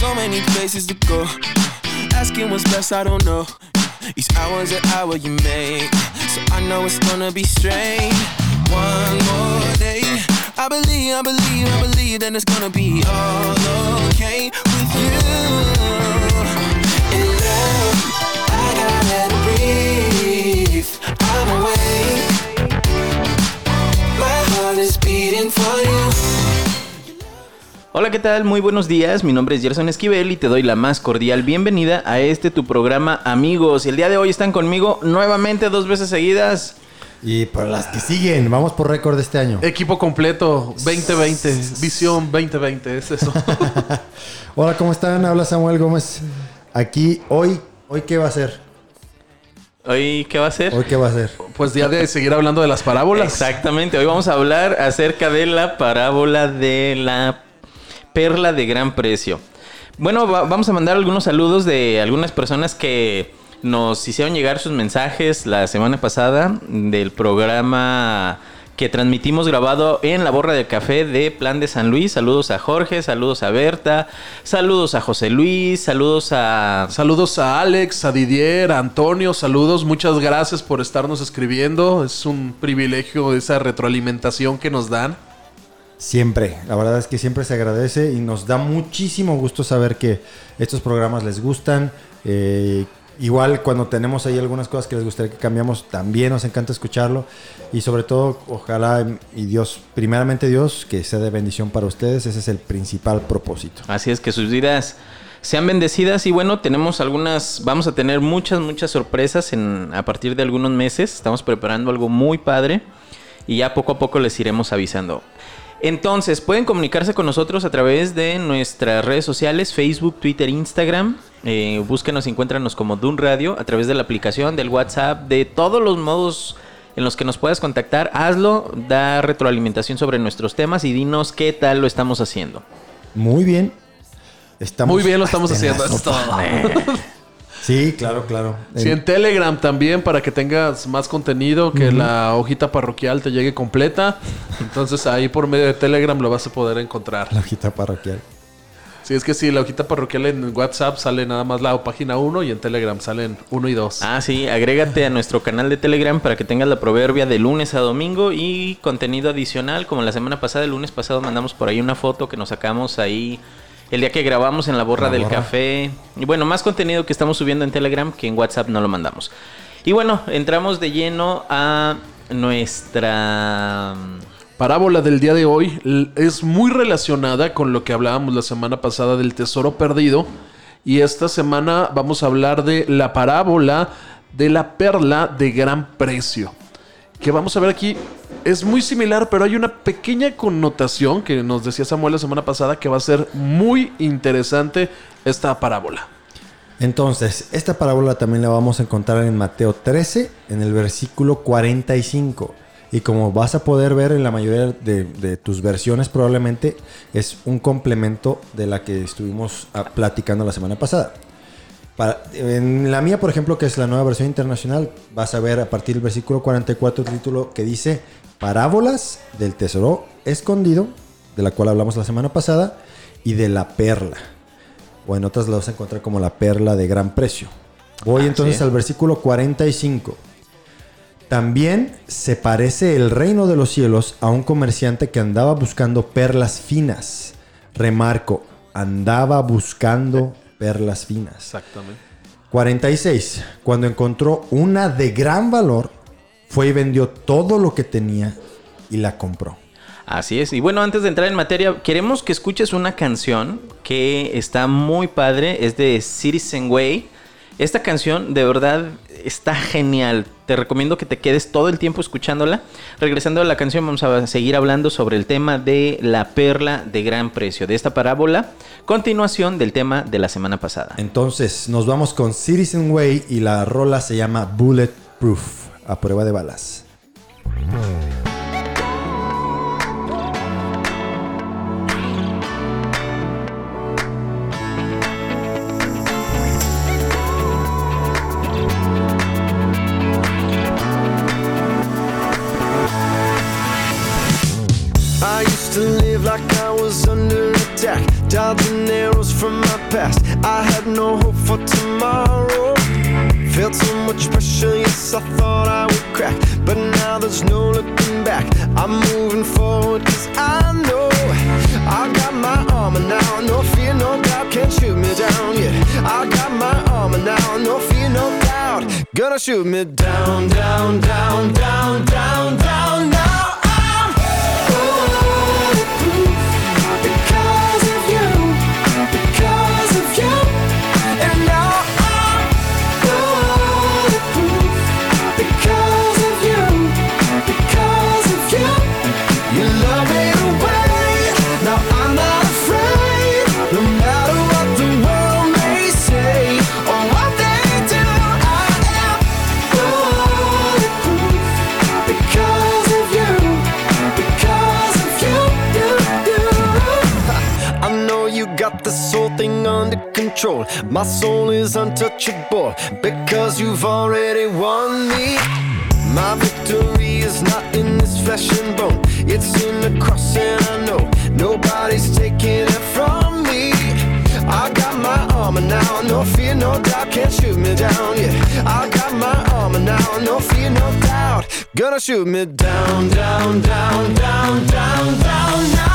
So many places to go. Asking what's best, I don't know. Each hour's an hour you make. So I know it's gonna be strange. One more day. I believe, I believe, I believe that it's gonna be all okay with you. Hola, ¿qué tal? Muy buenos días. Mi nombre es Gerson Esquivel y te doy la más cordial bienvenida a este tu programa Amigos. Y el día de hoy están conmigo nuevamente dos veces seguidas. Y para las que siguen, vamos por récord de este año. Equipo completo 2020, visión 2020, es eso. Hola, ¿cómo están? Habla Samuel Gómez. Aquí, hoy, ¿hoy qué va a ser? Hoy, ¿qué va a ser? ¿Hoy qué va a ser? Pues día de seguir hablando de las parábolas. Exactamente, hoy vamos a hablar acerca de la parábola de la perla de gran precio. Bueno, va- vamos a mandar algunos saludos de algunas personas que nos hicieron llegar sus mensajes la semana pasada del programa que transmitimos grabado en la borra del café de Plan de San Luis. Saludos a Jorge, saludos a Berta, saludos a José Luis, saludos a Saludos a Alex, a Didier, a Antonio, saludos, muchas gracias por estarnos escribiendo. Es un privilegio esa retroalimentación que nos dan. Siempre, la verdad es que siempre se agradece y nos da muchísimo gusto saber que estos programas les gustan. Eh, igual cuando tenemos ahí algunas cosas que les gustaría que cambiamos, también nos encanta escucharlo. Y sobre todo, ojalá y Dios, primeramente Dios, que sea de bendición para ustedes, ese es el principal propósito. Así es que sus vidas sean bendecidas y bueno, tenemos algunas, vamos a tener muchas, muchas sorpresas en, a partir de algunos meses. Estamos preparando algo muy padre y ya poco a poco les iremos avisando. Entonces, pueden comunicarse con nosotros a través de nuestras redes sociales, Facebook, Twitter, Instagram. Eh, búsquenos, encuéntranos como Dun Radio a través de la aplicación, del WhatsApp, de todos los modos en los que nos puedas contactar. Hazlo, da retroalimentación sobre nuestros temas y dinos qué tal lo estamos haciendo. Muy bien. Estamos Muy bien lo estamos haciendo. Sí, claro, claro. Sí, en Telegram también para que tengas más contenido, que la hojita parroquial te llegue completa. Entonces ahí por medio de Telegram lo vas a poder encontrar. La hojita parroquial. Sí, es que sí, la hojita parroquial en WhatsApp sale nada más la página 1 y en Telegram salen 1 y 2. Ah, sí, agrégate a nuestro canal de Telegram para que tengas la proverbia de lunes a domingo y contenido adicional, como la semana pasada, el lunes pasado mandamos por ahí una foto que nos sacamos ahí el día que grabamos en la borra La del borra. café. Y bueno, más contenido que estamos subiendo en Telegram que en WhatsApp no lo mandamos. Y bueno, entramos de lleno a nuestra... parábola del día de hoy es muy relacionada con lo que hablábamos la semana pasada del tesoro perdido. Y esta semana vamos a hablar de la parábola de la perla de gran precio. Que vamos a ver aquí es muy similar, pero hay una pequeña connotación que nos decía Samuel la semana pasada que va a ser muy interesante esta parábola. Entonces, esta parábola también la vamos a encontrar en Mateo 13, en el versículo 45. Y como vas a poder ver en la mayoría de, tus versiones, probablemente es un complemento de la que estuvimos ah, platicando la semana pasada. En la mía, por ejemplo, que es la nueva versión internacional, vas a ver a partir del versículo 44 el título que dice Parábolas del tesoro escondido, de la cual hablamos la semana pasada, y de la perla. O en otras la vas a encontrar como la perla de gran precio. Voy Ah, entonces sí. al versículo 45. También se parece el reino de los cielos a un comerciante que andaba buscando perlas finas. Remarco, andaba buscando perlas finas. Exactamente. 46. Cuando encontró una de gran valor, fue y vendió todo lo que tenía y la compró. Así es. Y bueno, antes de entrar en materia, queremos que escuches una canción que está muy padre. Es de Citizen Way. Esta canción de verdad está genial. Te recomiendo que te quedes todo el tiempo escuchándola. Regresando a la canción, vamos a seguir hablando sobre el tema de la perla de gran precio, de esta parábola. Continuación del tema de la semana pasada. Entonces, nos vamos con Citizen Way y la rola se llama Bulletproof, a prueba de balas. I used to live like I was under attack, dodging arrows from my past. I had no hope for tomorrow. Felt so much pressure, yes, I thought I crack. But now there's no looking back. I'm moving forward, cause I know I got my armor now. No fear, no doubt, can't shoot me down. Yeah, I got my armor now. No fear, no doubt, gonna shoot me down, down, down, down, down, down. Now control. My soul is untouchable because you've already won me. My victory is not in this flesh and bone, it's in the cross, and I know nobody's taking it from me. I got my armor now, no fear, no doubt, can't shoot me down. Yeah, I got my armor now, no fear, no doubt, gonna shoot me down, down, down, down, down, down. Now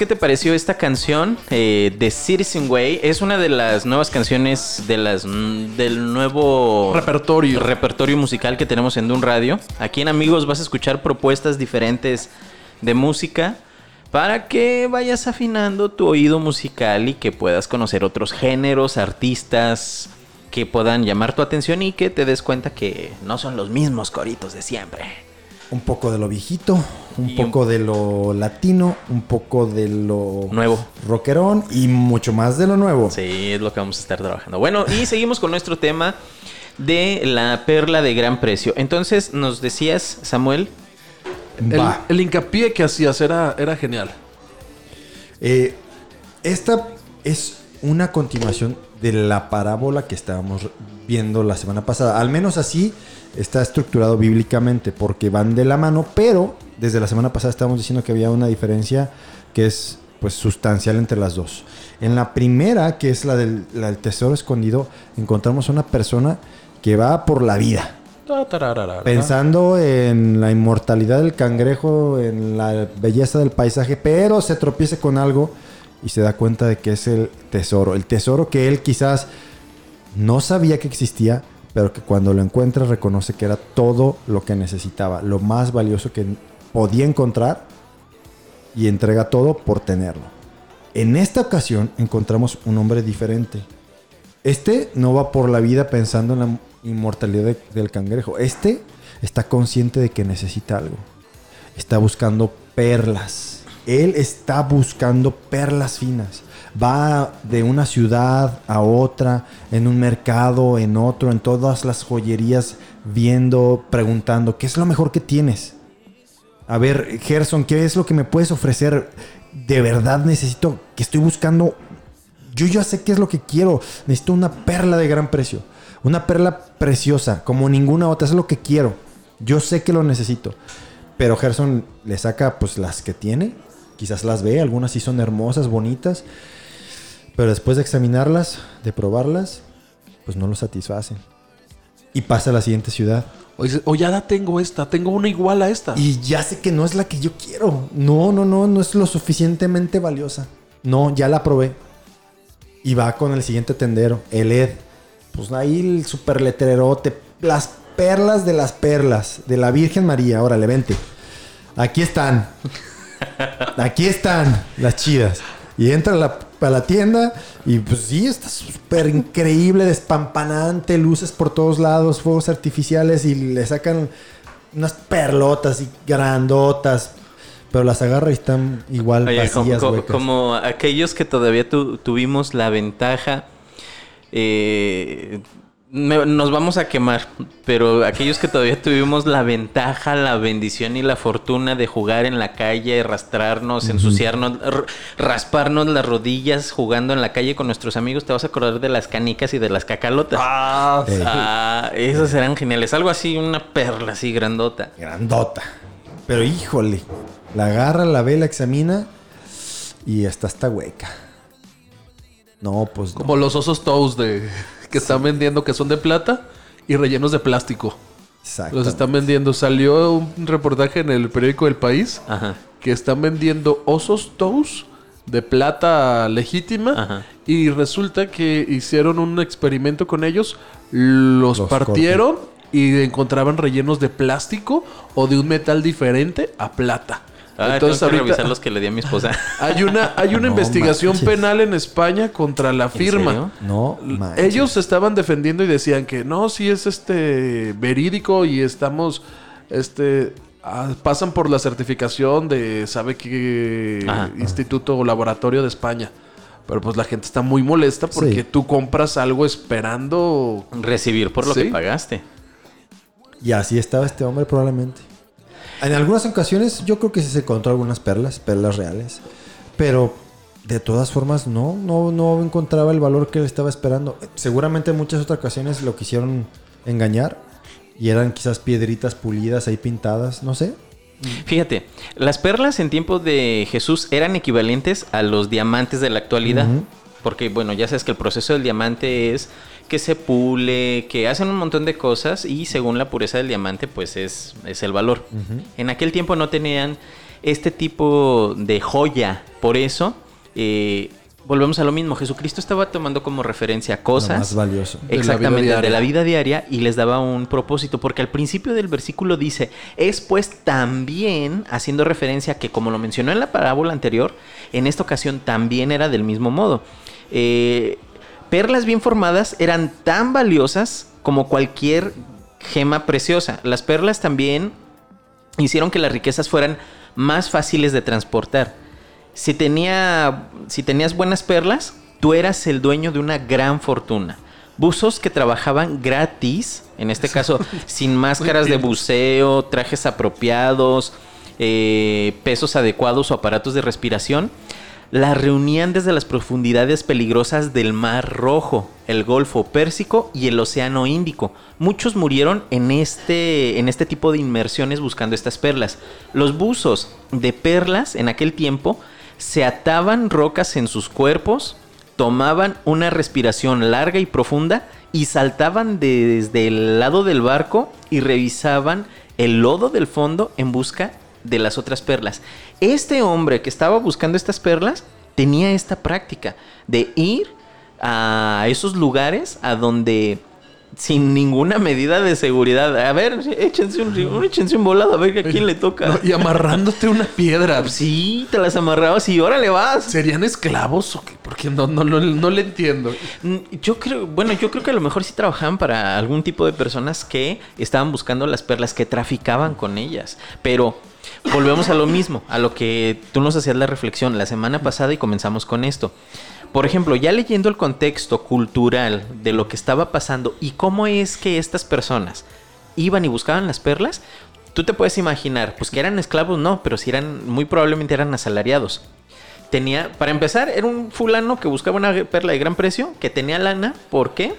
qué te pareció esta canción eh, de Citizen Way. Es una de las nuevas canciones de las, mm, del nuevo Repertorio. repertorio musical que tenemos en Dun Radio. Aquí en Amigos vas a escuchar propuestas diferentes de música para que vayas afinando tu oído musical y que puedas conocer otros géneros, artistas, que puedan llamar tu atención y que te des cuenta que no son los mismos coritos de siempre. Un poco de lo viejito, un Y un- poco de lo latino, un poco de lo Nuevo. rockerón y mucho más de lo nuevo. Sí, es lo que vamos a estar trabajando. Bueno, y seguimos con nuestro tema de la perla de gran precio. Entonces, nos decías, Samuel, El, Va. el hincapié que hacías era, era genial. Eh, esta es una continuación de la parábola que estábamos viendo la semana pasada. Al menos así está estructurado bíblicamente, porque van de la mano, pero desde la semana pasada estábamos diciendo que había una diferencia que es pues sustancial entre las dos. En la primera, que es la del, la del tesoro escondido, encontramos una persona que va por la vida. Pensando en la inmortalidad del cangrejo, en la belleza del paisaje, pero se tropieza con algo y se da cuenta de que es el tesoro. El tesoro que él quizás no sabía que existía, pero que cuando lo encuentra reconoce que era todo lo que necesitaba, lo más valioso que podía encontrar y entrega todo por tenerlo. En esta ocasión encontramos un hombre diferente. Este no va por la vida pensando en la inmortalidad de- del cangrejo. Este está consciente de que necesita algo. Está buscando perlas. Él está buscando perlas finas. Va de una ciudad a otra, en un mercado, en otro, en todas las joyerías, viendo, preguntando, ¿qué es lo mejor que tienes? A ver, Gerson, ¿qué es lo que me puedes ofrecer? De verdad necesito, que estoy buscando. Yo ya sé qué es lo que quiero. Necesito una perla de gran precio. Una perla preciosa, como ninguna otra. Es lo que quiero. Yo sé que lo necesito. Pero Gerson le saca pues las que tiene. Quizás las ve, algunas sí son hermosas, bonitas. Pero después de examinarlas, de probarlas, pues no lo satisfacen. Y pasa a la siguiente ciudad. O dice, o ya la tengo esta, tengo una igual a esta. Y ya sé que no es la que yo quiero. No, no, no, no es lo suficientemente valiosa. No, ya la probé. Y va con el siguiente tendero, el Ed. Pues ahí el super letrerote. Las perlas de las perlas. De la Virgen María. Órale, vente. Aquí están. Aquí están las chidas. Y entra a la, a la tienda y pues sí, está súper increíble, despampanante, luces por todos lados, fuegos artificiales y le sacan unas perlotas y grandotas. Pero las agarra y están igual Oye, vacías, como- huecas. como aquellos que todavía tu- tuvimos la ventaja, eh, me- nos vamos a quemar, pero aquellos que todavía tuvimos la ventaja, la bendición y la fortuna de jugar en la calle, arrastrarnos, ensuciarnos, rasparnos las rodillas jugando en la calle con nuestros amigos, te vas a acordar de las canicas y de las cacalotas. Ah, Eh, Ah, esas eran geniales. Algo así, una perla así grandota. grandota. Pero híjole, la agarra, la ve, la examina y hasta está hueca. No, pues no. Como los osos toast de que están vendiendo que son de plata y rellenos de plástico. Exacto. Los están vendiendo. Salió un reportaje en el periódico El País Ajá. que están vendiendo osos toast de plata legítima Ajá. y resulta que hicieron un experimento con ellos, los, Los partieron y encontraban rellenos de plástico o de un metal diferente a plata. Ah, Entonces tengo que ahorita revisar los que le di a mi esposa. hay una hay una No investigación manches. penal en España contra la firma. serio? No, manches. Ellos se estaban defendiendo y decían que no, sí es este verídico y estamos este ah, pasan por la certificación de sabe qué Ajá. instituto o laboratorio de España. Pero pues la gente está muy molesta porque Sí. tú compras algo esperando Recibir por lo Sí. que pagaste. Y así estaba este hombre probablemente. En algunas ocasiones yo creo que sí se encontró algunas perlas, perlas reales. Pero de todas formas no, no, no encontraba el valor que él estaba esperando. Seguramente en muchas otras ocasiones lo quisieron engañar. Y eran quizás piedritas pulidas ahí pintadas, no sé. Fíjate, las perlas en tiempo de Jesús eran equivalentes a los diamantes de la actualidad. Porque, bueno, ya sabes que el proceso del diamante es que se pule, que hacen un montón de cosas y según la pureza del diamante, pues es, es el valor. En aquel tiempo no tenían este tipo de joya. Por eso, eh, volvemos a lo mismo. Jesucristo estaba tomando como referencia Lo cosas. más valioso. De la vida Exactamente, de la vida diaria y les daba un propósito, porque al principio del versículo dice, es pues también haciendo referencia a que como lo mencionó en la parábola anterior, en esta ocasión también era del mismo modo. Eh, perlas bien formadas eran tan valiosas como cualquier gema preciosa. Las perlas también hicieron que las riquezas fueran más fáciles de transportar. Si, tenía, si tenías buenas perlas, tú eras el dueño de una gran fortuna. Buzos que trabajaban gratis, en este caso sin máscaras de buceo, trajes apropiados, eh, pesos adecuados o aparatos de respiración, la reunían desde las profundidades peligrosas del Mar Rojo, el Golfo Pérsico y el Océano Índico. Muchos murieron en este, en este tipo de inmersiones buscando estas perlas. Los buzos de perlas en aquel tiempo se ataban rocas en sus cuerpos, tomaban una respiración larga y profunda y saltaban desde el lado del barco y revisaban el lodo del fondo en busca de las otras perlas. Este hombre que estaba buscando estas perlas tenía esta práctica de ir a esos lugares a donde sin ninguna medida de seguridad. A ver, échense un, échense un volado a ver a quién le toca. No, y amarrándote una piedra. Sí, te las amarrabas y órale vas. ¿Serían esclavos o qué? Porque no, no, no, no le entiendo. Mm, Yo creo, bueno, yo creo que a lo mejor sí trabajaban para algún tipo de personas que estaban buscando las perlas, que traficaban con ellas. Pero volvemos a lo mismo, a lo que tú nos hacías la reflexión la semana pasada y comenzamos con esto. Por ejemplo, ya leyendo el contexto cultural de lo que estaba pasando y cómo es que estas personas iban y buscaban las perlas, tú te puedes imaginar, pues que eran esclavos, no, pero si eran, muy probablemente eran asalariados. Tenía, para empezar, era un fulano que buscaba una perla de gran precio, que tenía lana, ¿por qué?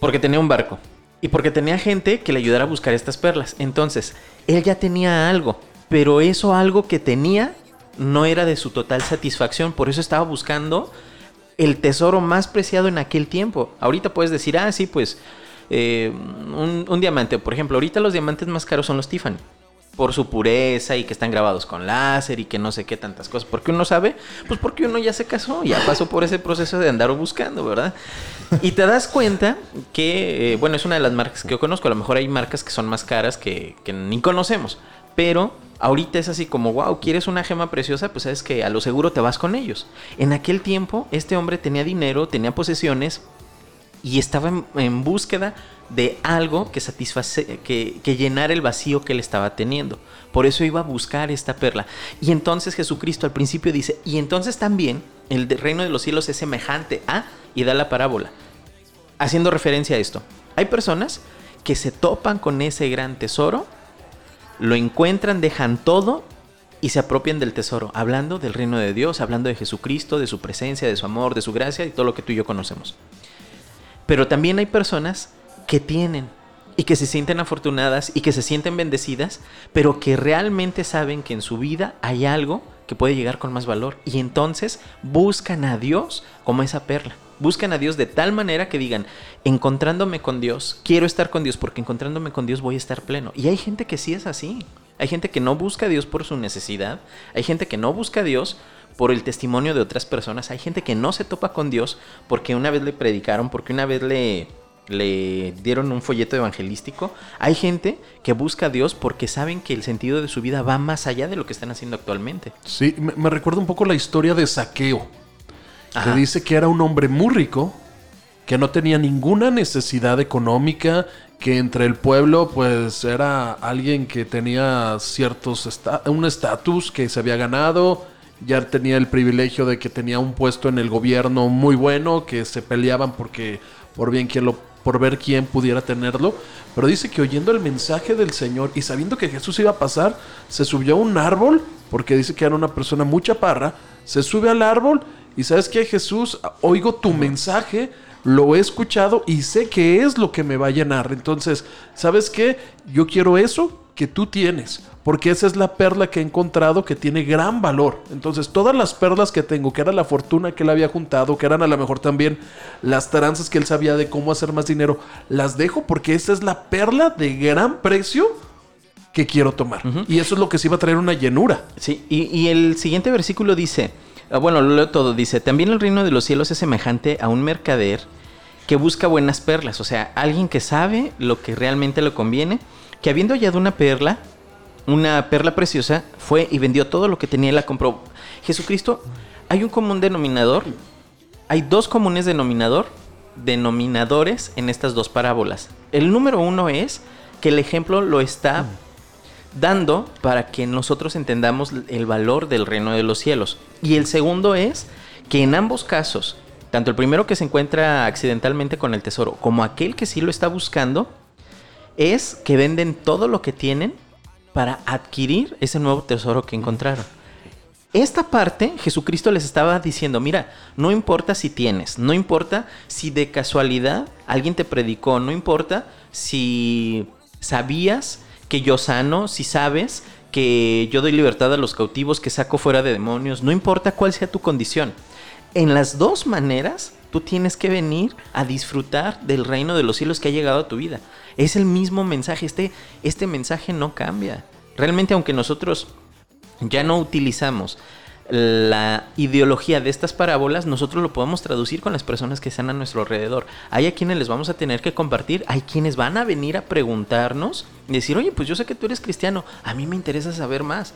Porque tenía un barco. Y porque tenía gente que le ayudara a buscar estas perlas. Entonces, él ya tenía algo. Pero eso algo que tenía no era de su total satisfacción. Por eso estaba buscando el tesoro más preciado en aquel tiempo. Ahorita puedes decir, ah, sí, pues eh, un, un diamante. Por ejemplo, ahorita los diamantes más caros son los Tiffany. Por su pureza y que están grabados con láser y que no sé qué tantas cosas. ¿Por qué uno sabe? Pues porque uno ya se casó, ya pasó por ese proceso de andar buscando, ¿verdad? Y te das cuenta que, eh, bueno, es una de las marcas que yo conozco. A lo mejor hay marcas que son más caras que, que ni conocemos. Pero ahorita es así como, wow, ¿quieres una gema preciosa? Pues sabes que a lo seguro te vas con ellos. En aquel tiempo, este hombre tenía dinero, tenía posesiones y estaba en, búsqueda de algo que satisface, que, llenara el vacío que él estaba teniendo. Por eso iba a buscar esta perla. Y entonces Jesucristo al principio dice, y entonces también el reino de los cielos es semejante a, y da la parábola, haciendo referencia a esto. Hay personas que se topan con ese gran tesoro, lo encuentran, dejan todo y se apropian del tesoro, hablando del reino de Dios, hablando de Jesucristo, de su presencia, de su amor, de su gracia y todo lo que tú y yo conocemos. Pero también hay personas que tienen y que se sienten afortunadas y que se sienten bendecidas, pero que realmente saben que en su vida hay algo que puede llegar con más valor. Y entonces buscan a Dios como esa perla. Buscan a Dios de tal manera que digan, encontrándome con Dios, quiero estar con Dios porque encontrándome con Dios voy a estar pleno. Y hay gente que sí es así. Hay gente que no busca a Dios por su necesidad. Hay gente que no busca a Dios por el testimonio de otras personas. Hay gente que no se topa con Dios porque una vez le predicaron, porque una vez le, le dieron un folleto evangelístico. Hay gente que busca a Dios porque saben que el sentido de su vida va más allá de lo que están haciendo actualmente. Sí, me, me recuerda un poco la historia de Saqueo. Ajá. Que dice que era un hombre muy rico, que no tenía ninguna necesidad económica, que entre el pueblo pues era alguien que tenía ciertos esta- un estatus que se había ganado, ya tenía el privilegio de que tenía un puesto en el gobierno muy bueno, que se peleaban porque por bien quién lo por ver quién pudiera tenerlo, pero dice que oyendo el mensaje del Señor y sabiendo que Jesús iba a pasar, se subió a un árbol, porque dice que era una persona muy chaparra, se sube al árbol y sabes que Jesús, oigo tu mensaje, lo he escuchado y sé que es lo que me va a llenar. Entonces, ¿sabes qué? Yo quiero eso que tú tienes, porque esa es la perla que he encontrado que tiene gran valor. Entonces, todas las perlas que tengo, que era la fortuna que él había juntado, que eran a lo mejor también las tranzas que él sabía de cómo hacer más dinero, las dejo porque esa es la perla de gran precio que quiero tomar. Y eso es lo que se iba a traer una llenura. Sí, y, y el siguiente versículo dice, ah, bueno, lo leo todo, dice, también el reino de los cielos es semejante a un mercader que busca buenas perlas, o sea, alguien que sabe lo que realmente le conviene, que habiendo hallado una perla, una perla preciosa, fue y vendió todo lo que tenía y la compró. Jesucristo, hay un común denominador hay dos comunes denominador, denominadores en estas dos parábolas. El número uno es que el ejemplo lo está dando para que nosotros entendamos el valor del reino de los cielos. Y el segundo es que en ambos casos, tanto el primero que se encuentra accidentalmente con el tesoro como aquel que sí lo está buscando, es que venden todo lo que tienen para adquirir ese nuevo tesoro que encontraron. Esta parte Jesucristo les estaba diciendo, mira, no importa si tienes, no importa si de casualidad alguien te predicó, no importa si sabías que yo sano, si sabes que yo doy libertad a los cautivos, que saco fuera de demonios, no importa cuál sea tu condición. En las dos maneras, tú tienes que venir a disfrutar del reino de los cielos que ha llegado a tu vida. Es el mismo mensaje, este, este mensaje no cambia. Realmente, aunque nosotros ya no utilizamos la ideología de estas parábolas, nosotros lo podemos traducir con las personas que están a nuestro alrededor. Hay a quienes les vamos a tener que compartir, hay quienes van a venir a preguntarnos decir, oye, pues yo sé que tú eres cristiano, a mí me interesa saber más.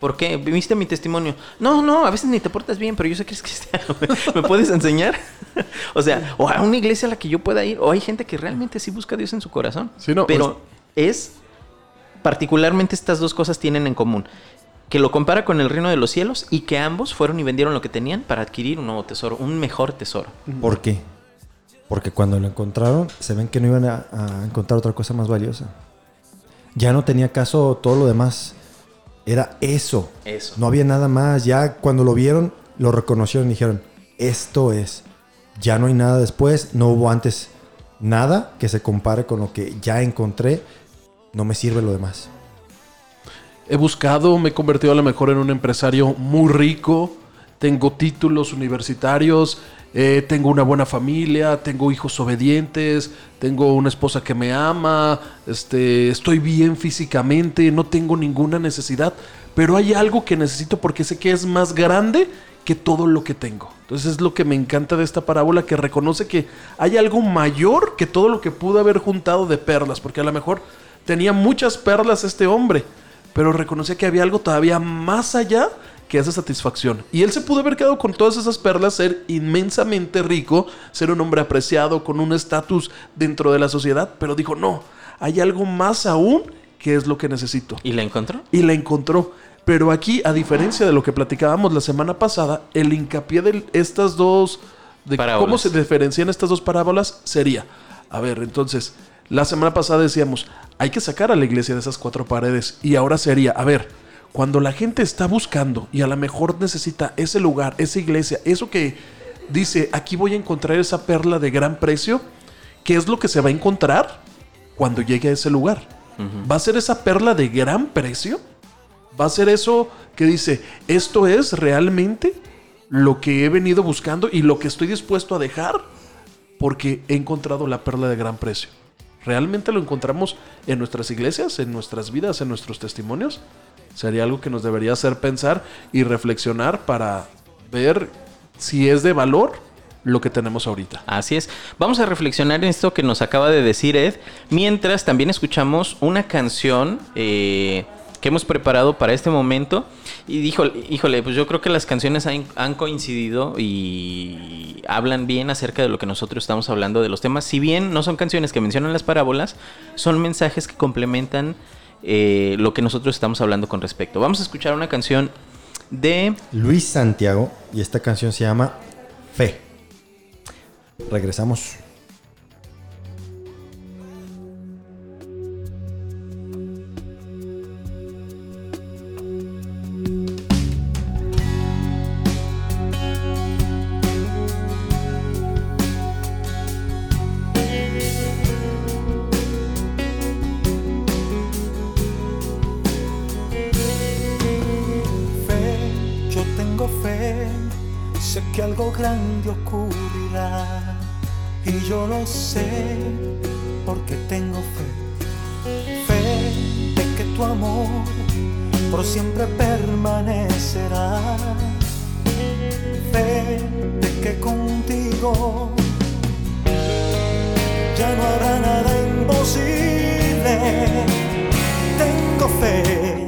¿Por qué? ¿Viste mi testimonio? No, no, a veces ni te portas bien, pero yo sé que eres cristiano. ¿Me puedes enseñar? o sea, o a una iglesia a la que yo pueda ir, o hay gente que realmente sí busca a Dios en su corazón. Sí, no, pero es, particularmente estas dos cosas tienen en común que lo compara con el reino de los cielos y que ambos fueron y vendieron lo que tenían para adquirir un nuevo tesoro, un mejor tesoro. ¿Por qué? Porque cuando lo encontraron, se ven que no iban a, a encontrar otra cosa más valiosa. Ya no tenía caso todo lo demás. Era eso. Eso. No había nada más. Ya cuando lo vieron, lo reconocieron y dijeron, esto es. Ya no hay nada después. No hubo antes nada que se compare con lo que ya encontré. No me sirve lo demás. He buscado, me he convertido a lo mejor en un empresario muy rico, tengo títulos universitarios, eh, tengo una buena familia, tengo hijos obedientes, tengo una esposa que me ama, este, estoy bien físicamente, no tengo ninguna necesidad, pero hay algo que necesito porque sé que es más grande que todo lo que tengo. Entonces es lo que me encanta de esta parábola, que reconoce que hay algo mayor que todo lo que pudo haber juntado de perlas, porque a lo mejor tenía muchas perlas este hombre, pero reconocía que había algo todavía más allá que esa satisfacción. Y él se pudo haber quedado con todas esas perlas, ser inmensamente rico, ser un hombre apreciado, con un estatus dentro de la sociedad, pero dijo, no, hay algo más aún que es lo que necesito. ¿Y la encontró? Y la encontró. Pero aquí, a diferencia de lo que platicábamos la semana pasada, el hincapié de estas dos, de Parábolas. cómo se diferencian estas dos parábolas, sería, a ver, entonces, la semana pasada decíamos, hay que sacar a la iglesia de esas cuatro paredes. Y ahora sería, a ver, cuando la gente está buscando y a lo mejor necesita ese lugar, esa iglesia, eso que dice, aquí voy a encontrar esa perla de gran precio, ¿qué es lo que se va a encontrar cuando llegue a ese lugar? ¿Va a ser esa perla de gran precio? ¿Va a ser eso que dice, esto es realmente lo que he venido buscando y lo que estoy dispuesto a dejar porque he encontrado la perla de gran precio? ¿Realmente lo encontramos en nuestras iglesias, en nuestras vidas, en nuestros testimonios? Sería algo que nos debería hacer pensar y reflexionar para ver si es de valor lo que tenemos ahorita. Así es. Vamos a reflexionar en esto que nos acaba de decir Ed, mientras también escuchamos una canción eh, que hemos preparado para este momento. Y híjole, híjole, pues yo creo que las canciones han, coincidido y hablan bien acerca de lo que nosotros estamos hablando de los temas. Si bien no son canciones que mencionan las parábolas, son mensajes que complementan eh, lo que nosotros estamos hablando con respecto. Vamos a escuchar una canción de... Luis Santiago y esta canción se llama Fe. Regresamos. Que algo grande ocurrirá. Y yo lo sé porque tengo fe, fe de que tu amor por siempre permanecerá, fe de que contigo ya no habrá nada imposible. Tengo fe,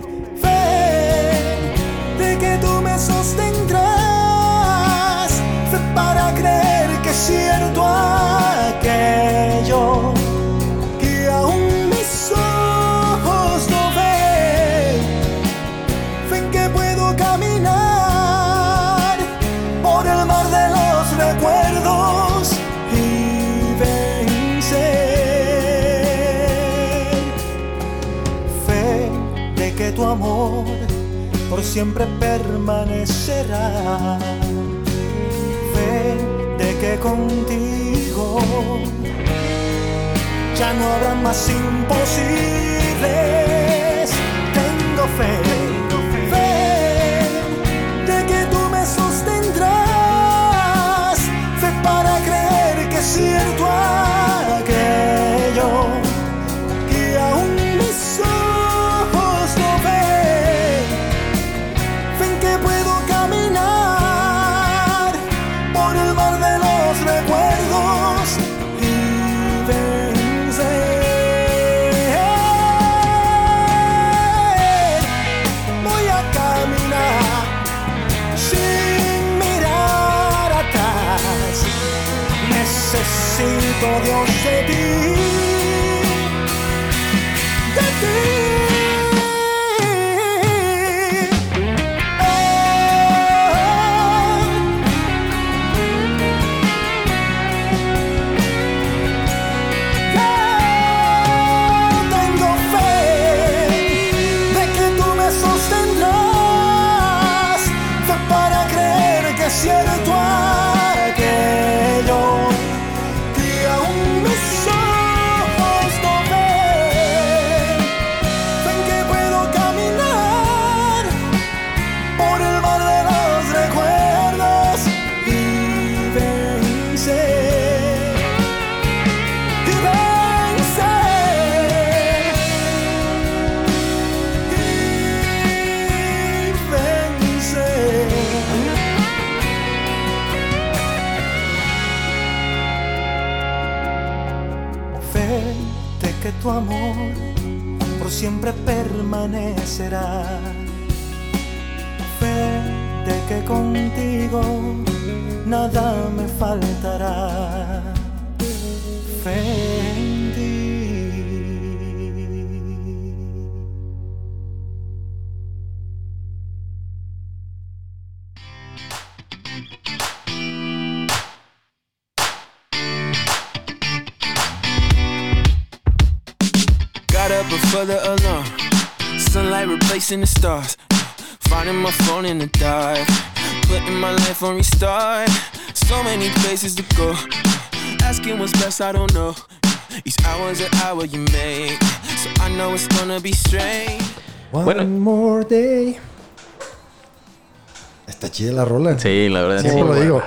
por siempre permanecerá. Fe de que contigo ya no habrá más imposibles. Tengo fe, tu amor por siempre permanecerá. Fe de que contigo nada me faltará fe The stars. Finding my phone in the dark. Putting my life on restart. So many places to go. Asking what's best, I don't know. Each hour's an hour you make. So I know it's gonna be strange. One Bueno. more day. Está chida la rola. Sí, la verdad. Siempre sí. lo digo.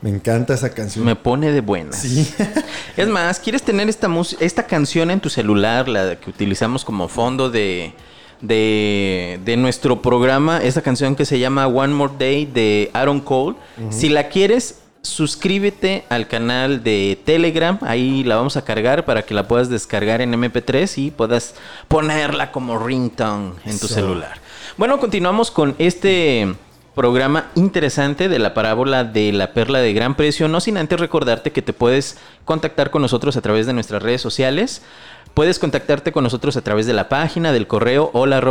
Me encanta esa canción. Me pone de buenas. Sí. Es más, ¿quieres tener esta, esta canción en tu celular, la que utilizamos como fondo de, de, de nuestro programa? Esa canción que se llama One More Day de Aaron Cole. Si la quieres, suscríbete al canal de Telegram. Ahí la vamos a cargar para que la puedas descargar en MP3 y puedas ponerla como ringtone en tu celular. Bueno, continuamos con este programa interesante de la parábola de la perla de gran precio, no sin antes recordarte que te puedes contactar con nosotros a través de nuestras redes sociales. Puedes contactarte con nosotros a través de la página, del correo hola.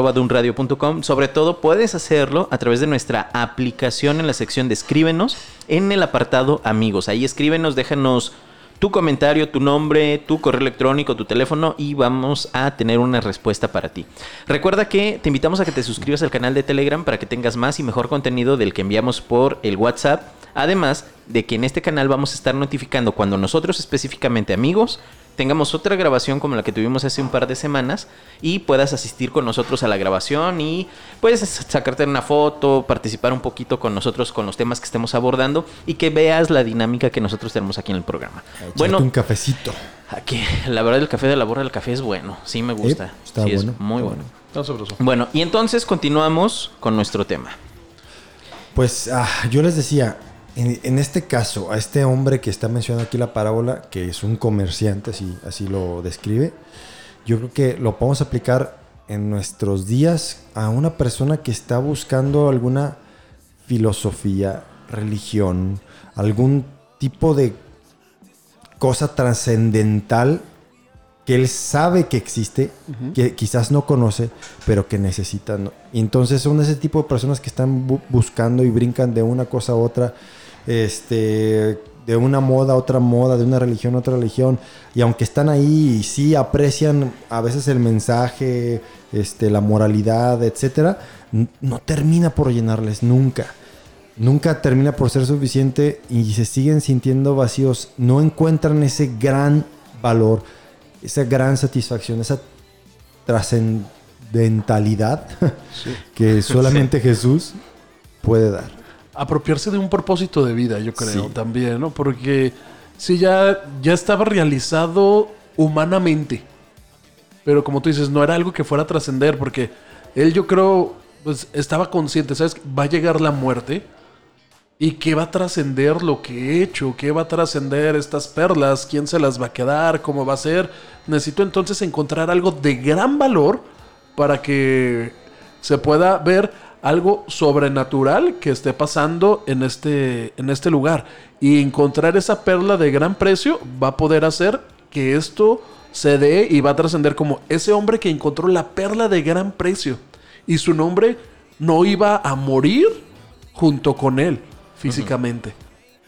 Sobre todo puedes hacerlo a través de nuestra aplicación en la sección de escríbenos en el apartado amigos. Ahí escríbenos, déjanos tu comentario, tu nombre, tu correo electrónico, tu teléfono y vamos a tener una respuesta para ti. Recuerda que te invitamos a que te suscribas al canal de Telegram para que tengas más y mejor contenido del que enviamos por el WhatsApp. Además de que en este canal vamos a estar notificando cuando nosotros específicamente amigos tengamos otra grabación como la que tuvimos hace un par de semanas y puedas asistir con nosotros a la grabación y puedes sacarte una foto, participar un poquito con nosotros con los temas que estemos abordando y que veas la dinámica que nosotros tenemos aquí en el programa. Echarte Bueno, un cafecito. aquí la verdad el café de la borra del café es bueno, sí me gusta, Eh, está sí, es bueno, muy está bueno. Sabroso. Bueno, y entonces continuamos con nuestro tema. Pues ah, yo les decía, en, en este caso, a este hombre que está mencionando aquí la parábola, que es un comerciante, así, así lo describe, yo creo que lo podemos aplicar en nuestros días a una persona que está buscando alguna filosofía, religión, algún tipo de cosa trascendental que él sabe que existe, que quizás no conoce, pero que necesita. ¿no? Y entonces son ese tipo de personas que están bu- buscando y brincan de una cosa a otra, este, de una moda a otra moda, de una religión a otra religión. Y aunque están ahí y sí aprecian a veces el mensaje, este, la moralidad, etcétera, no termina por llenarles nunca. Nunca termina por ser suficiente y se siguen sintiendo vacíos. No encuentran ese gran valor, esa gran satisfacción, esa trascendentalidad que solamente Jesús puede dar. Apropiarse de un propósito de vida, yo creo, Sí. también, ¿no? Porque sí, ya, ya estaba realizado humanamente. Pero como tú dices, no era algo que fuera a trascender, porque él yo creo, pues estaba consciente, ¿sabes? Va a llegar la muerte. ¿Y qué va a trascender lo que he hecho? ¿Qué va a trascender estas perlas? ¿Quién se las va a quedar? ¿Cómo va a ser? Necesito entonces encontrar algo de gran valor para que se pueda ver algo sobrenatural que esté pasando en este, en este lugar. Y encontrar esa perla de gran precio va a poder hacer que esto se dé y va a trascender como ese hombre que encontró la perla de gran precio. Y su nombre no iba a morir junto con él físicamente.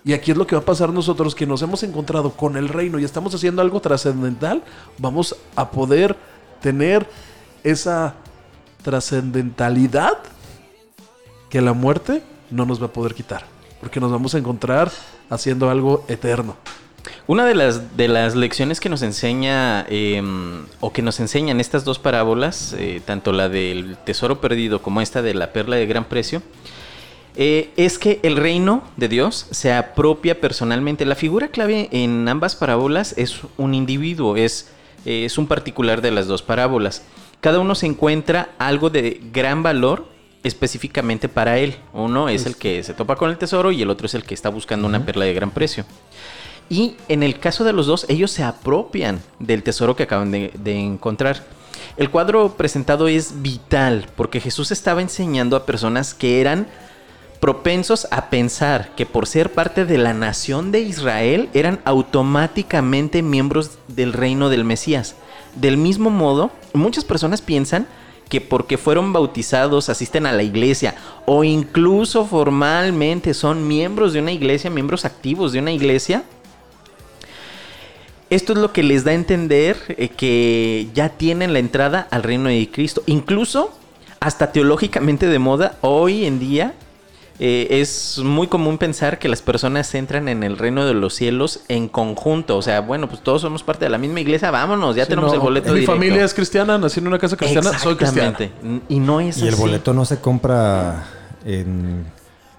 Y aquí es lo que va a pasar nosotros, que nos hemos encontrado con el reino y estamos haciendo algo trascendental, vamos a poder tener esa trascendentalidad que la muerte no nos va a poder quitar. Porque nos vamos a encontrar haciendo algo eterno. Una de las, de las lecciones que nos enseña eh, o que nos enseñan estas dos parábolas, eh, tanto la del tesoro perdido como esta de la perla de gran precio, eh, es que el reino de Dios se apropia personalmente. La figura clave en ambas parábolas es un individuo, es, eh, es un particular de las dos parábolas. Cada uno se encuentra algo de gran valor específicamente para él. Uno es el que se topa con el tesoro y el otro es el que está buscando una perla de gran precio. Y en el caso de los dos, ellos se apropian del tesoro que acaban de, de encontrar. El cuadro presentado es vital porque Jesús estaba enseñando a personas que eran propensos a pensar que por ser parte de la nación de Israel eran automáticamente miembros del reino del Mesías. Del mismo modo, muchas personas piensan que porque fueron bautizados, asisten a la iglesia o incluso formalmente son miembros de una iglesia, miembros activos de una iglesia, esto es lo que les da a entender eh, que ya tienen la entrada al reino de Cristo. Incluso, hasta teológicamente de moda, hoy en día eh, es muy común pensar que las personas entran en el reino de los cielos en conjunto. O sea, bueno, pues todos somos parte de la misma iglesia, vámonos, ya Sí, tenemos no, el boleto Mi directo. familia es cristiana, nací en una casa cristiana, soy cristiana. Y no es Y el boleto no se compra en,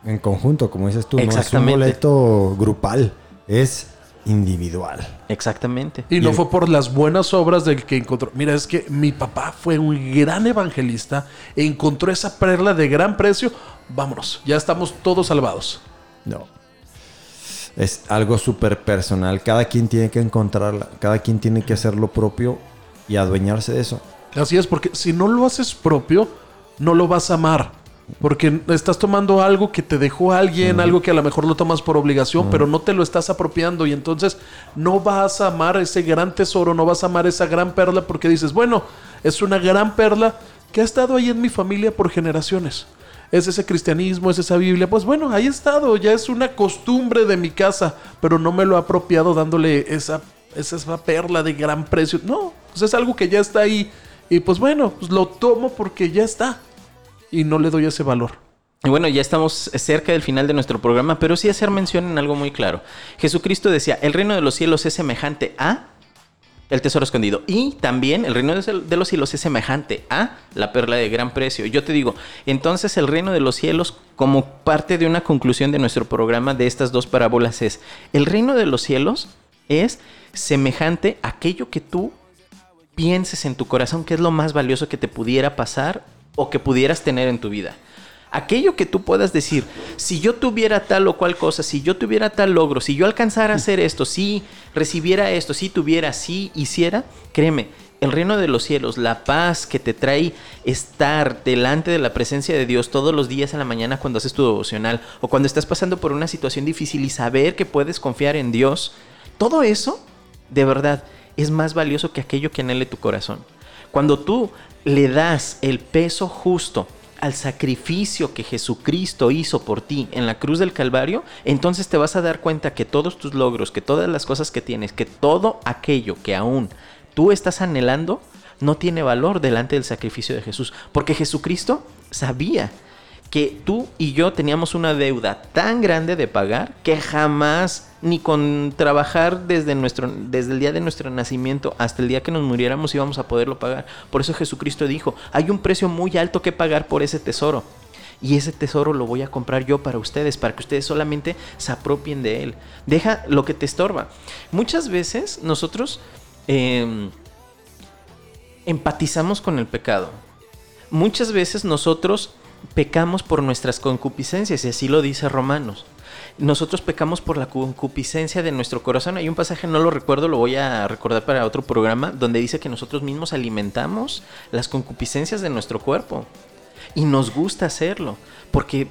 en conjunto, como dices tú. No es un boleto grupal, es individual. Exactamente. Y no el- fue por las buenas obras del que encontró. Mira, es que mi papá fue un gran evangelista, encontró esa perla de gran precio. Vámonos, ya estamos todos salvados. No. Es algo súper personal. Cada quien tiene que encontrarla. Cada quien tiene que hacer lo propio y adueñarse de eso. Así es, porque si no lo haces propio, no lo vas a amar. Porque estás tomando algo que te dejó alguien, algo que a lo mejor lo tomas por obligación, pero no te lo estás apropiando. Y entonces no vas a amar ese gran tesoro, no vas a amar esa gran perla porque dices, bueno, es una gran perla que ha estado ahí en mi familia por generaciones. Es ese cristianismo, es esa Biblia, pues bueno, ahí ha estado, ya es una costumbre de mi casa, pero no me lo ha apropiado dándole esa, esa, esa perla de gran precio. No, pues es algo que ya está ahí. Y pues bueno, pues lo tomo porque ya está y no le doy ese valor. Y bueno, ya estamos cerca del final de nuestro programa, pero sí hacer mención en algo muy claro. Jesucristo decía, el reino de los cielos es semejante a el tesoro escondido. Y también el reino de los cielos es semejante a la perla de gran precio. Yo te digo, entonces el reino de los cielos, como parte de una conclusión de nuestro programa de estas dos parábolas, es, el reino de los cielos es semejante a aquello que tú pienses en tu corazón que es lo más valioso que te pudiera pasar o que pudieras tener en tu vida. Aquello que tú puedas decir, si yo tuviera tal o cual cosa, si yo tuviera tal logro, si yo alcanzara a hacer esto, si recibiera esto, si tuviera, si hiciera, créeme, el reino de los cielos, la paz que te trae estar delante de la presencia de Dios todos los días en la mañana cuando haces tu devocional o cuando estás pasando por una situación difícil y saber que puedes confiar en Dios, todo eso, de verdad, es más valioso que aquello que anhele tu corazón. Cuando tú le das el peso justo al sacrificio que Jesucristo hizo por ti en la cruz del Calvario, entonces te vas a dar cuenta que todos tus logros, que todas las cosas que tienes, que todo aquello que aún tú estás anhelando, no tiene valor delante del sacrificio de Jesús. Porque Jesucristo sabía que tú y yo teníamos una deuda tan grande de pagar que jamás, ni con trabajar desde, nuestro, desde el día de nuestro nacimiento hasta el día que nos muriéramos, íbamos a poderlo pagar. Por eso Jesucristo dijo, hay un precio muy alto que pagar por ese tesoro. Y ese tesoro lo voy a comprar yo para ustedes, para que ustedes solamente se apropien de él. Deja lo que te estorba. Muchas veces nosotros eh, empatizamos con el pecado. Muchas veces nosotros pecamos por nuestras concupiscencias, y así lo dice Romanos. Nosotros pecamos por la concupiscencia de nuestro corazón. Hay un pasaje, no lo recuerdo, lo voy a recordar para otro programa, donde dice que nosotros mismos alimentamos las concupiscencias de nuestro cuerpo. Y nos gusta hacerlo, porque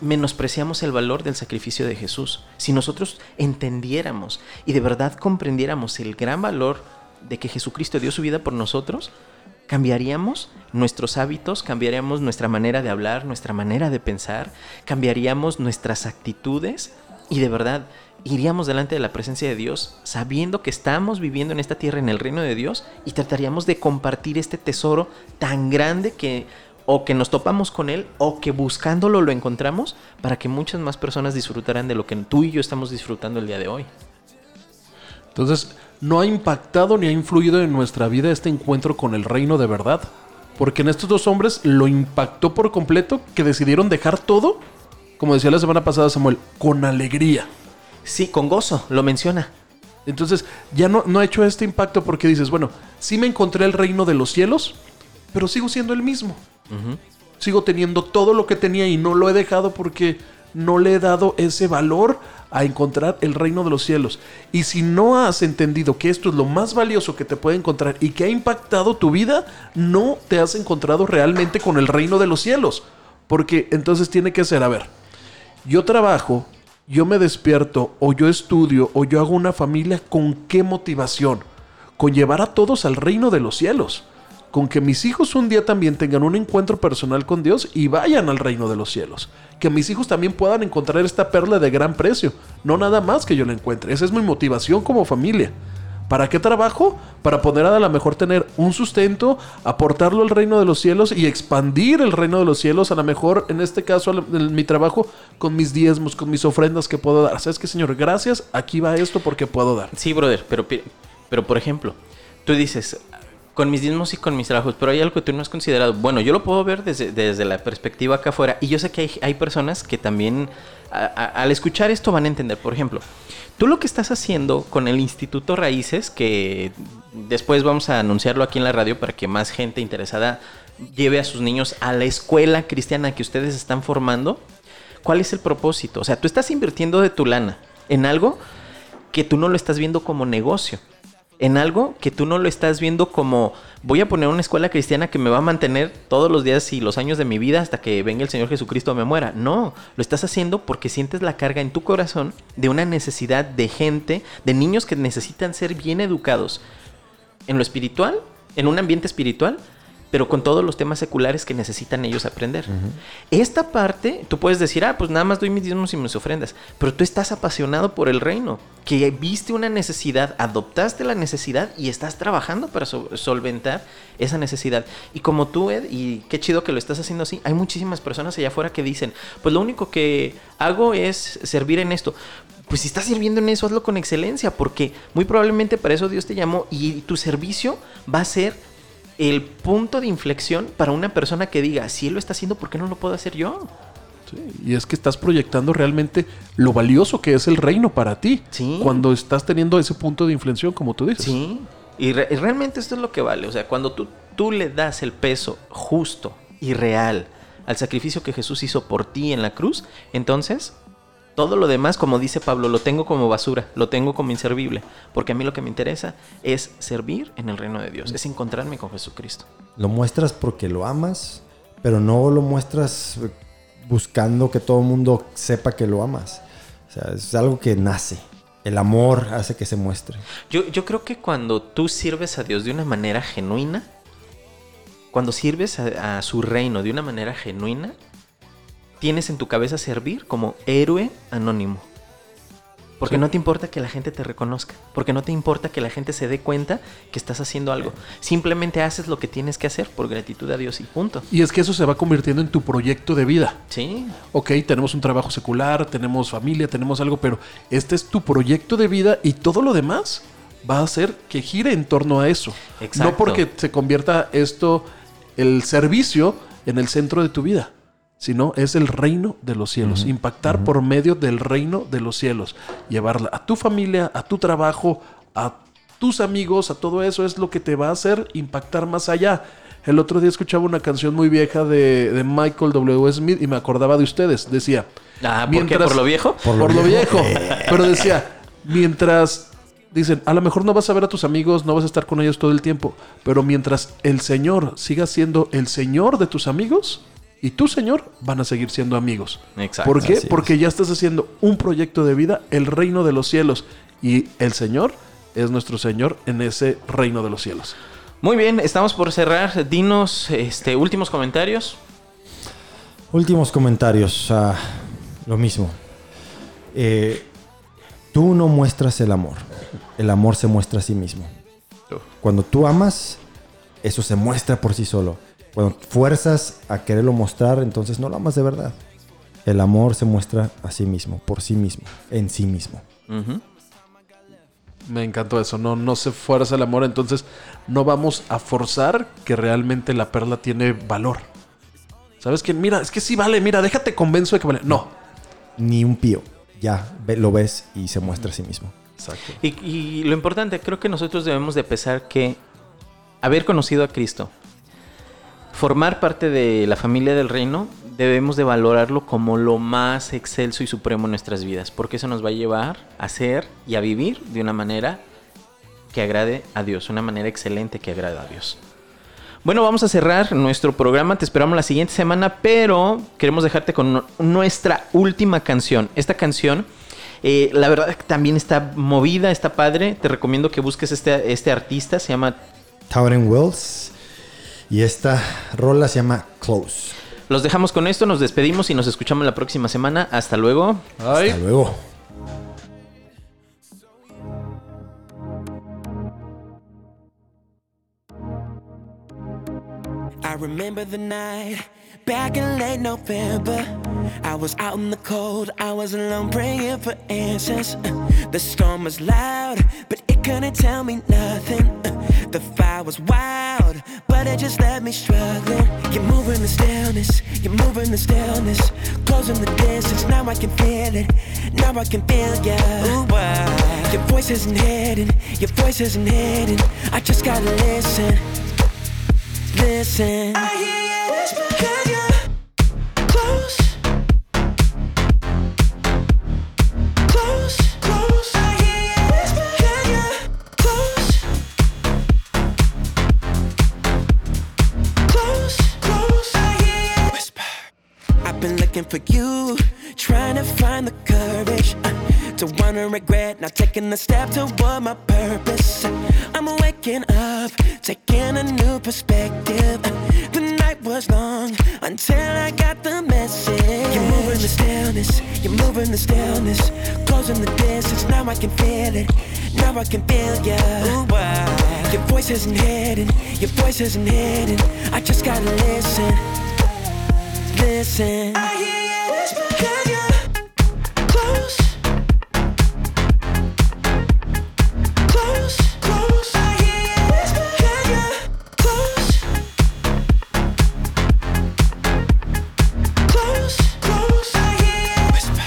menospreciamos el valor del sacrificio de Jesús. Si nosotros entendiéramos y de verdad comprendiéramos el gran valor de que Jesucristo dio su vida por nosotros, cambiaríamos nuestros hábitos, cambiaríamos nuestra manera de hablar, nuestra manera de pensar, cambiaríamos nuestras actitudes y de verdad iríamos delante de la presencia de Dios sabiendo que estamos viviendo en esta tierra, en el reino de Dios, y trataríamos de compartir este tesoro tan grande que o que nos topamos con él o que buscándolo lo encontramos para que muchas más personas disfrutaran de lo que tú y yo estamos disfrutando el día de hoy. Entonces, ¿no ha impactado ni ha influido en nuestra vida este encuentro con el reino de verdad? Porque en estos dos hombres lo impactó por completo que decidieron dejar todo, como decía la semana pasada Samuel, con alegría. Sí, con gozo, lo menciona. Entonces, ya no, no ha hecho este impacto porque dices, bueno, sí me encontré el reino de los cielos, pero sigo siendo el mismo. Sigo teniendo todo lo que tenía y no lo he dejado porque no le he dado ese valor a encontrar el reino de los cielos. Y si no has entendido que esto es lo más valioso que te puede encontrar y que ha impactado tu vida, no te has encontrado realmente con el reino de los cielos. Porque entonces tiene que ser, a ver, yo trabajo, yo me despierto, o yo estudio, o yo hago una familia, ¿con qué motivación? Con llevar a todos al reino de los cielos con que mis hijos un día también tengan un encuentro personal con Dios y vayan al reino de los cielos. Que mis hijos también puedan encontrar esta perla de gran precio. No nada más que yo la encuentre. Esa es mi motivación como familia. ¿Para qué trabajo? Para poder a lo mejor tener un sustento, aportarlo al reino de los cielos y expandir el reino de los cielos. A lo mejor, en este caso, mi trabajo, con mis diezmos, con mis ofrendas que puedo dar. ¿Sabes qué, Señor? Gracias, aquí va esto porque puedo dar. Sí, brother, pero, pero por ejemplo, tú dices, con mis diezmos y con mis trabajos, pero hay algo que tú no has considerado. Bueno, yo lo puedo ver desde, la perspectiva acá afuera y yo sé que hay, personas que también al escuchar esto van a entender. Por ejemplo, tú lo que estás haciendo con el Instituto Raíces, que después vamos a anunciarlo aquí en la radio para que más gente interesada lleve a sus niños a la escuela cristiana que ustedes están formando, ¿cuál es el propósito? O sea, tú estás invirtiendo de tu lana en algo que tú no lo estás viendo como negocio en algo que tú no lo estás viendo como voy a poner una escuela cristiana que me va a mantener todos los días y los años de mi vida hasta que venga el Señor Jesucristo me muera. No, lo estás haciendo porque sientes la carga en tu corazón de una necesidad de gente, de niños que necesitan ser bien educados en lo espiritual, en un ambiente espiritual, pero con todos los temas seculares que necesitan ellos aprender. Esta parte, tú puedes decir, ah, pues nada más doy mis diezmos y mis ofrendas, pero tú estás apasionado por el reino, que viste una necesidad, adoptaste la necesidad y estás trabajando para solventar esa necesidad. Y como tú, Ed, y qué chido que lo estás haciendo así, hay muchísimas personas allá afuera que dicen, pues lo único que hago es servir en esto pues si estás sirviendo en eso, hazlo con excelencia, porque muy probablemente para eso Dios te llamó y tu servicio va a ser el punto de inflexión para una persona que diga, si él lo está haciendo, ¿por qué no lo puedo hacer yo? y es que estás proyectando realmente lo valioso que es el reino para ti. Sí. Cuando estás teniendo ese punto de inflexión, como tú dices. Sí. Y, realmente esto es lo que vale. O sea, cuando tú, tú le das el peso justo y real al sacrificio que Jesús hizo por ti en la cruz, entonces todo lo demás, como dice Pablo, lo tengo como basura, lo tengo como inservible, porque a mí lo que me interesa es servir en el reino de Dios, es encontrarme con Jesucristo. Lo muestras porque lo amas, pero no lo muestras buscando que todo el mundo sepa que lo amas. O sea, es algo que nace. El amor hace que se muestre. Yo, yo creo que cuando tú sirves a Dios de una manera genuina, cuando sirves a su reino de una manera genuina, tienes en tu cabeza servir como héroe anónimo. Porque Sí. no te importa que la gente te reconozca. Porque no te importa que la gente se dé cuenta que estás haciendo algo. Simplemente haces lo que tienes que hacer por gratitud a Dios y punto. Y es que eso se va convirtiendo en tu proyecto de vida. Sí. Ok, tenemos un trabajo secular, tenemos familia, tenemos algo, pero este es tu proyecto de vida y todo lo demás va a hacer que gire en torno a eso. Exacto. No porque se convierta esto, el servicio, en el centro de tu vida, sino es el reino de los cielos. Impactar por medio del reino de los cielos. Llevarla a tu familia, a tu trabajo, a tus amigos, a todo eso es lo que te va a hacer impactar más allá. El otro día escuchaba una canción muy vieja de, de Michael W. Smith y me acordaba de ustedes. Decía, Ah, ¿por qué? ¿Por lo viejo? por, lo, viejo. Pero decía, mientras dicen, a lo mejor no vas a ver a tus amigos, no vas a estar con ellos todo el tiempo, pero mientras el Señor siga siendo el Señor de tus amigos y tu Señor van a seguir siendo amigos. Exacto. ¿Por qué? Porque ya estás haciendo un proyecto de vida, el reino de los cielos y el Señor es nuestro Señor en ese reino de los cielos. Muy bien, estamos por cerrar. Dinos este, últimos comentarios. Últimos comentarios. ah, lo mismo. Eh, tú no muestras el amor. El amor se muestra a sí mismo. Cuando tú amas, eso se muestra por sí solo. Cuando fuerzas a quererlo mostrar, entonces no lo amas de verdad. El amor se muestra a sí mismo, por sí mismo, en sí mismo. Me encantó eso, no, no se fuerza el amor, entonces no vamos a forzar que realmente la perla tiene valor. ¿Sabes qué? Mira, es que sí vale, mira, déjate convenzo de que vale. No. Ni un pío. Ya ve- lo ves y se muestra a sí mismo. Exacto. Y, y lo importante, creo que nosotros debemos de pensar que haber conocido a Cristo, formar parte de la familia del reino, debemos de valorarlo como lo más excelso y supremo en nuestras vidas, porque eso nos va a llevar a ser y a vivir de una manera que agrade a Dios, una manera excelente que agrade a Dios. Bueno, vamos a cerrar nuestro programa, te esperamos la siguiente semana, pero queremos dejarte con nu- nuestra última canción. Esta canción, eh, la verdad también está movida, está padre, te recomiendo que busques este, este artista, se llama... Towering Wells. Y esta rola se llama Close. Los dejamos con esto, nos despedimos y nos escuchamos la próxima semana. Hasta luego. Ay. Hasta luego. I remember the night back in late November. I was out in the cold, I was alone praying for answers. The storm was loud, but it couldn't tell me nothing. The fire was wild, but it just left me struggling. You're moving the stillness, you're moving the stillness. Closing the distance, now I can feel it. Now I can feel ya. Ooh, why? Your voice isn't hidden, your voice isn't hidden. I just gotta listen listen. For you, trying to find the courage uh, to wanna regret not taking the step toward my purpose. I'm waking up, taking a new perspective. Uh, The night was long until I got the message. You're moving the stillness, you're moving the stillness, closing the distance. Now I can feel it, now I can feel ya. Ooh? Your voice isn't hidden, your voice isn't hidden. I just gotta listen listen. I hear you whisper, you're close. Close, close. I hear you whisper, close. Close, close. I hear you whisper.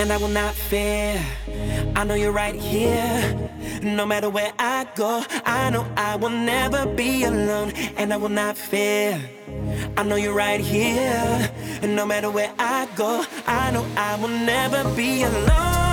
And I will not fear. I know you're right here. No matter where I go, I know I will never be alone. And I will not fear. I know you're right here. And no matter where I go, I know I will never be alone.